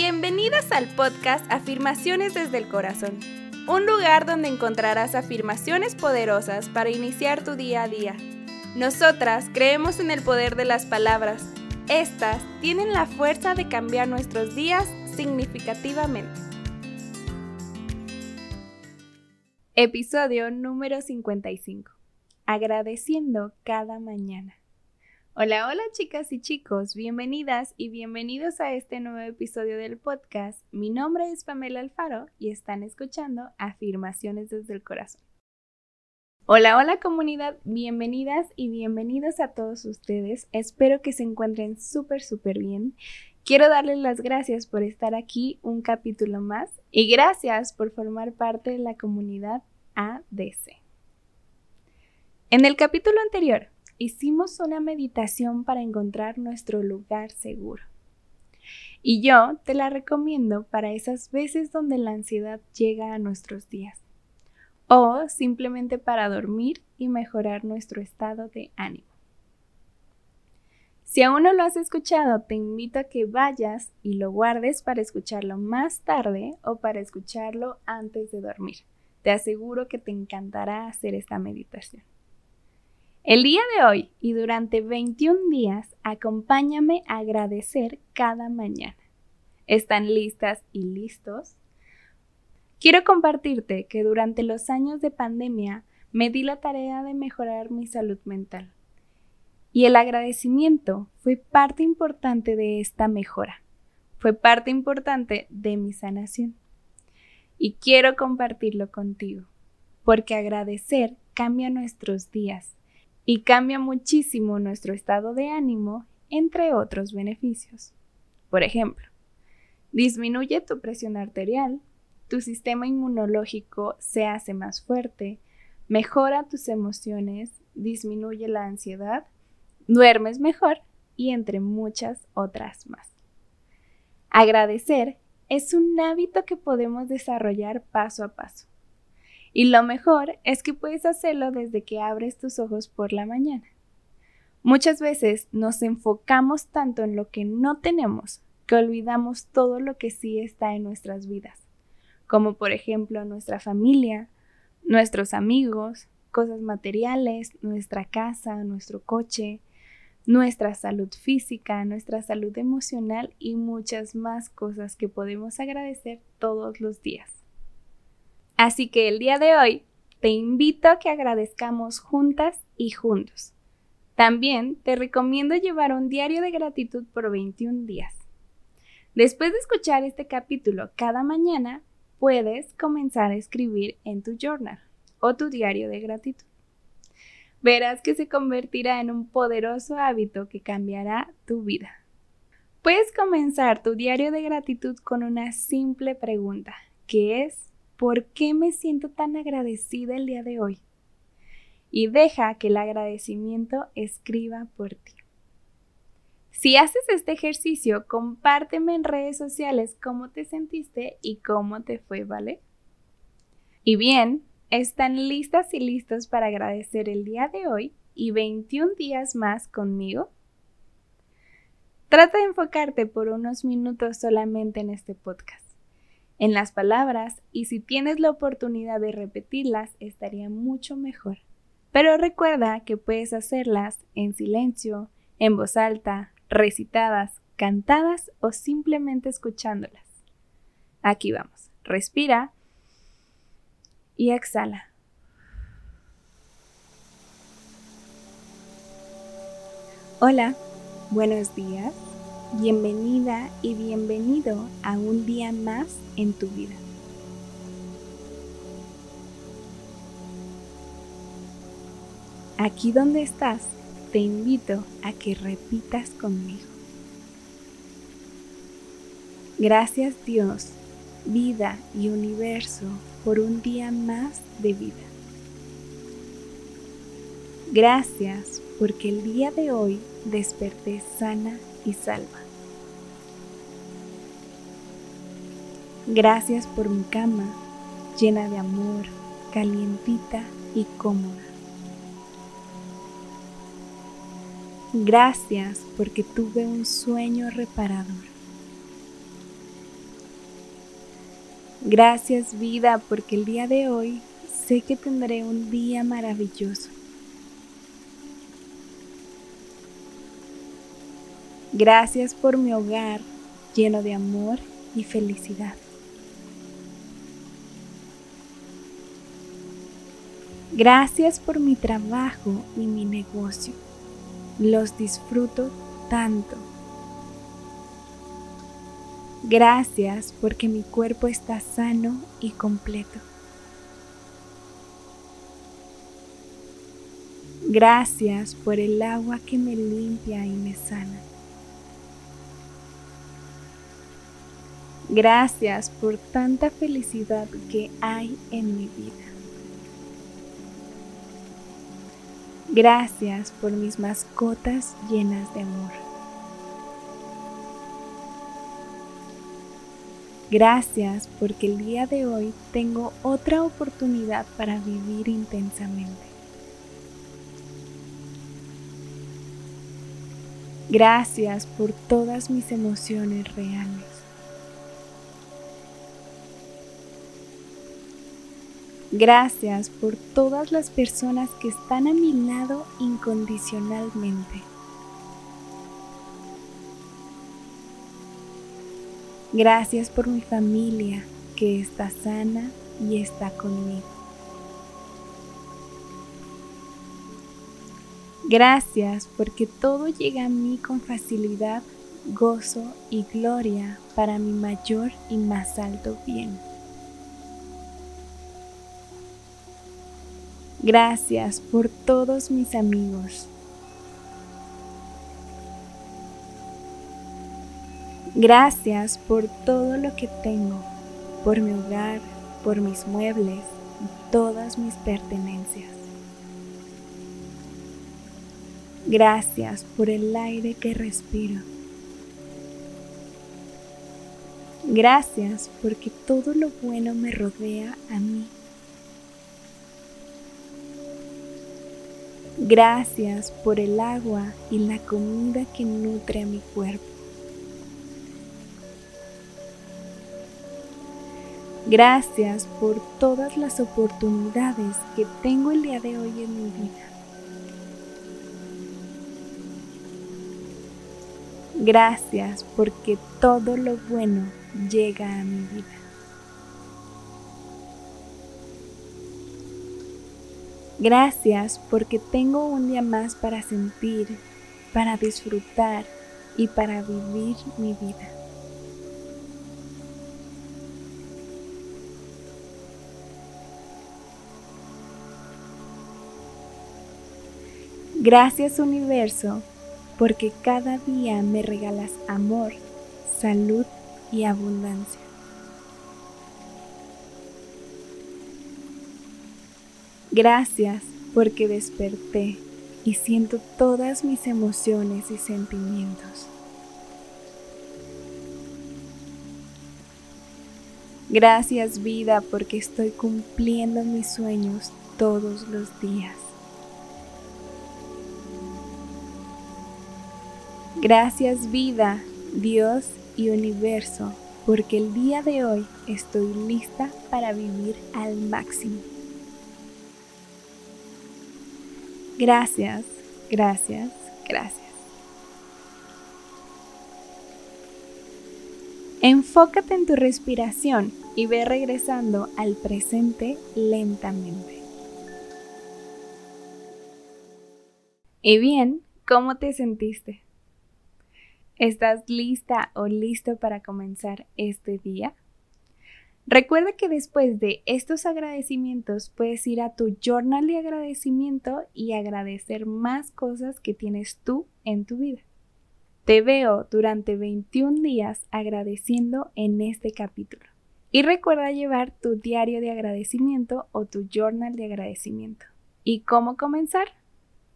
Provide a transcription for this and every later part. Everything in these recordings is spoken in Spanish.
Bienvenidas al podcast Afirmaciones desde el Corazón, un lugar donde encontrarás afirmaciones poderosas para iniciar tu día a día. Nosotras creemos en el poder de las palabras. Estas tienen la fuerza de cambiar nuestros días significativamente. Episodio número 55. Agradeciendo cada mañana. Hola, hola chicas y chicos, bienvenidas y bienvenidos a este nuevo episodio del podcast. Mi nombre es Pamela Alfaro y están escuchando Afirmaciones desde el Corazón. Hola, hola comunidad, bienvenidas y bienvenidos a todos ustedes. Espero que se encuentren súper, súper bien. Quiero darles las gracias por estar aquí un capítulo más y gracias por formar parte de la comunidad ADC. En el capítulo anterior hicimos una meditación para encontrar nuestro lugar seguro. Y yo te la recomiendo para esas veces donde la ansiedad llega a nuestros días. O simplemente para dormir y mejorar nuestro estado de ánimo. Si aún no lo has escuchado, te invito a que vayas y lo guardes para escucharlo más tarde o para escucharlo antes de dormir. Te aseguro que te encantará hacer esta meditación. El día de hoy y durante 21 días, acompáñame a agradecer cada mañana. ¿Están listas y listos? Quiero compartirte que durante los años de pandemia me di la tarea de mejorar mi salud mental. Y el agradecimiento fue parte importante de esta mejora. Fue parte importante de mi sanación. Y quiero compartirlo contigo, porque agradecer cambia nuestros días y cambia muchísimo nuestro estado de ánimo, entre otros beneficios. Por ejemplo, disminuye tu presión arterial, tu sistema inmunológico se hace más fuerte, mejora tus emociones, disminuye la ansiedad, duermes mejor y entre muchas otras más. Agradecer es un hábito que podemos desarrollar paso a paso. Y lo mejor es que puedes hacerlo desde que abres tus ojos por la mañana. Muchas veces nos enfocamos tanto en lo que no tenemos que olvidamos todo lo que sí está en nuestras vidas, como por ejemplo nuestra familia, nuestros amigos, cosas materiales, nuestra casa, nuestro coche, nuestra salud física, nuestra salud emocional y muchas más cosas que podemos agradecer todos los días. Así que el día de hoy te invito a que agradezcamos juntas y juntos. También te recomiendo llevar un diario de gratitud por 21 días. Después de escuchar este capítulo cada mañana, puedes comenzar a escribir en tu journal o tu diario de gratitud. Verás que se convertirá en un poderoso hábito que cambiará tu vida. Puedes comenzar tu diario de gratitud con una simple pregunta, que es ¿por qué me siento tan agradecida el día de hoy? Y deja que el agradecimiento escriba por ti. Si haces este ejercicio, compárteme en redes sociales cómo te sentiste y cómo te fue, ¿vale? Y bien, ¿están listas y listos para agradecer el día de hoy y 21 días más conmigo? Trata de enfocarte por unos minutos solamente en este podcast en las palabras y si tienes la oportunidad de repetirlas estaría mucho mejor. Pero recuerda que puedes hacerlas en silencio, en voz alta, recitadas, cantadas o simplemente escuchándolas. Aquí vamos. Respira y exhala. Hola, buenos días Bienvenida y bienvenido a un día más en tu vida. Aquí donde estás, te invito a que repitas conmigo. Gracias Dios, vida y universo por un día más de vida. Gracias porque el día de hoy desperté sana y salva. Gracias por mi cama llena de amor, calientita y cómoda. Gracias porque tuve un sueño reparador. Gracias vida porque el día de hoy sé que tendré un día maravilloso. Gracias por mi hogar lleno de amor y felicidad. Gracias por mi trabajo y mi negocio. Los disfruto tanto. Gracias porque mi cuerpo está sano y completo. Gracias por el agua que me limpia y me sana. Gracias por tanta felicidad que hay en mi vida. Gracias por mis mascotas llenas de amor. Gracias porque el día de hoy tengo otra oportunidad para vivir intensamente. Gracias por todas mis emociones reales. Gracias por todas las personas que están a mi lado incondicionalmente. Gracias por mi familia que está sana y está conmigo. Gracias porque todo llega a mí con facilidad, gozo y gloria para mi mayor y más alto bien. Gracias por todos mis amigos. Gracias por todo lo que tengo, por mi hogar, por mis muebles y todas mis pertenencias. Gracias por el aire que respiro. Gracias porque todo lo bueno me rodea a mí. Gracias por el agua y la comida que nutre a mi cuerpo. Gracias por todas las oportunidades que tengo el día de hoy en mi vida. Gracias porque todo lo bueno llega a mi vida. Gracias porque tengo un día más para sentir, para disfrutar y para vivir mi vida. Gracias universo, porque cada día me regalas amor, salud y abundancia. Gracias porque desperté y siento todas mis emociones y sentimientos. Gracias vida porque estoy cumpliendo mis sueños todos los días. Gracias vida, Dios y universo, porque el día de hoy estoy lista para vivir al máximo. Gracias, gracias, gracias. Enfócate en tu respiración y ve regresando al presente lentamente. Y bien, ¿cómo te sentiste? ¿Estás lista o listo para comenzar este día? Recuerda que después de estos agradecimientos puedes ir a tu journal de agradecimiento y agradecer más cosas que tienes tú en tu vida. Te veo durante 21 días agradeciendo en este capítulo. Y recuerda llevar tu diario de agradecimiento o tu journal de agradecimiento. ¿Y cómo comenzar?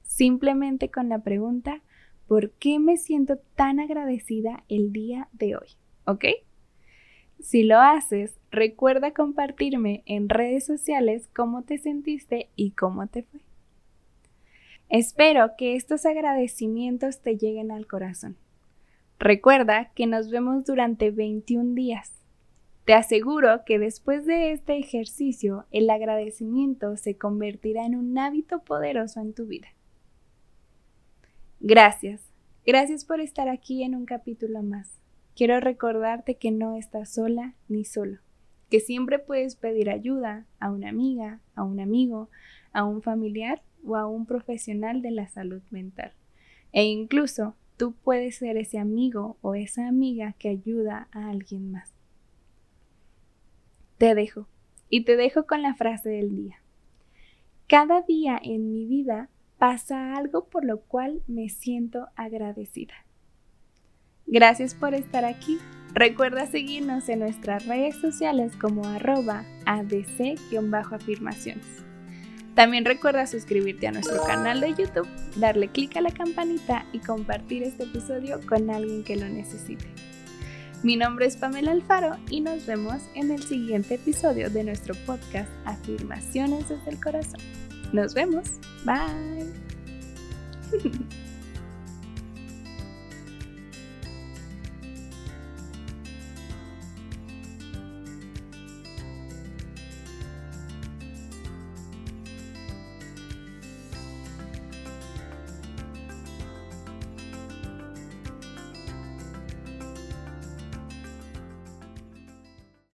Simplemente con la pregunta, por qué me siento tan agradecida el día de hoy, ¿ok? Si lo haces, recuerda compartirme en redes sociales cómo te sentiste y cómo te fue. Espero que estos agradecimientos te lleguen al corazón. Recuerda que nos vemos durante 21 días. Te aseguro que después de este ejercicio el agradecimiento se convertirá en un hábito poderoso en tu vida. Gracias, gracias por estar aquí en un capítulo más. Quiero recordarte que no estás sola ni solo, que siempre puedes pedir ayuda a una amiga, a un amigo, a un familiar o a un profesional de la salud mental. E incluso tú puedes ser ese amigo o esa amiga que ayuda a alguien más. Te dejo y te dejo con la frase del día. Cada día en mi vida pasa algo por lo cual me siento agradecida. Gracias por estar aquí. Recuerda seguirnos en nuestras redes sociales como arroba adc-afirmaciones. También recuerda suscribirte a nuestro canal de YouTube, darle clic a la campanita y compartir este episodio con alguien que lo necesite. Mi nombre es Pamela Alfaro y nos vemos en el siguiente episodio de nuestro podcast Afirmaciones desde el Corazón. Nos vemos. Bye.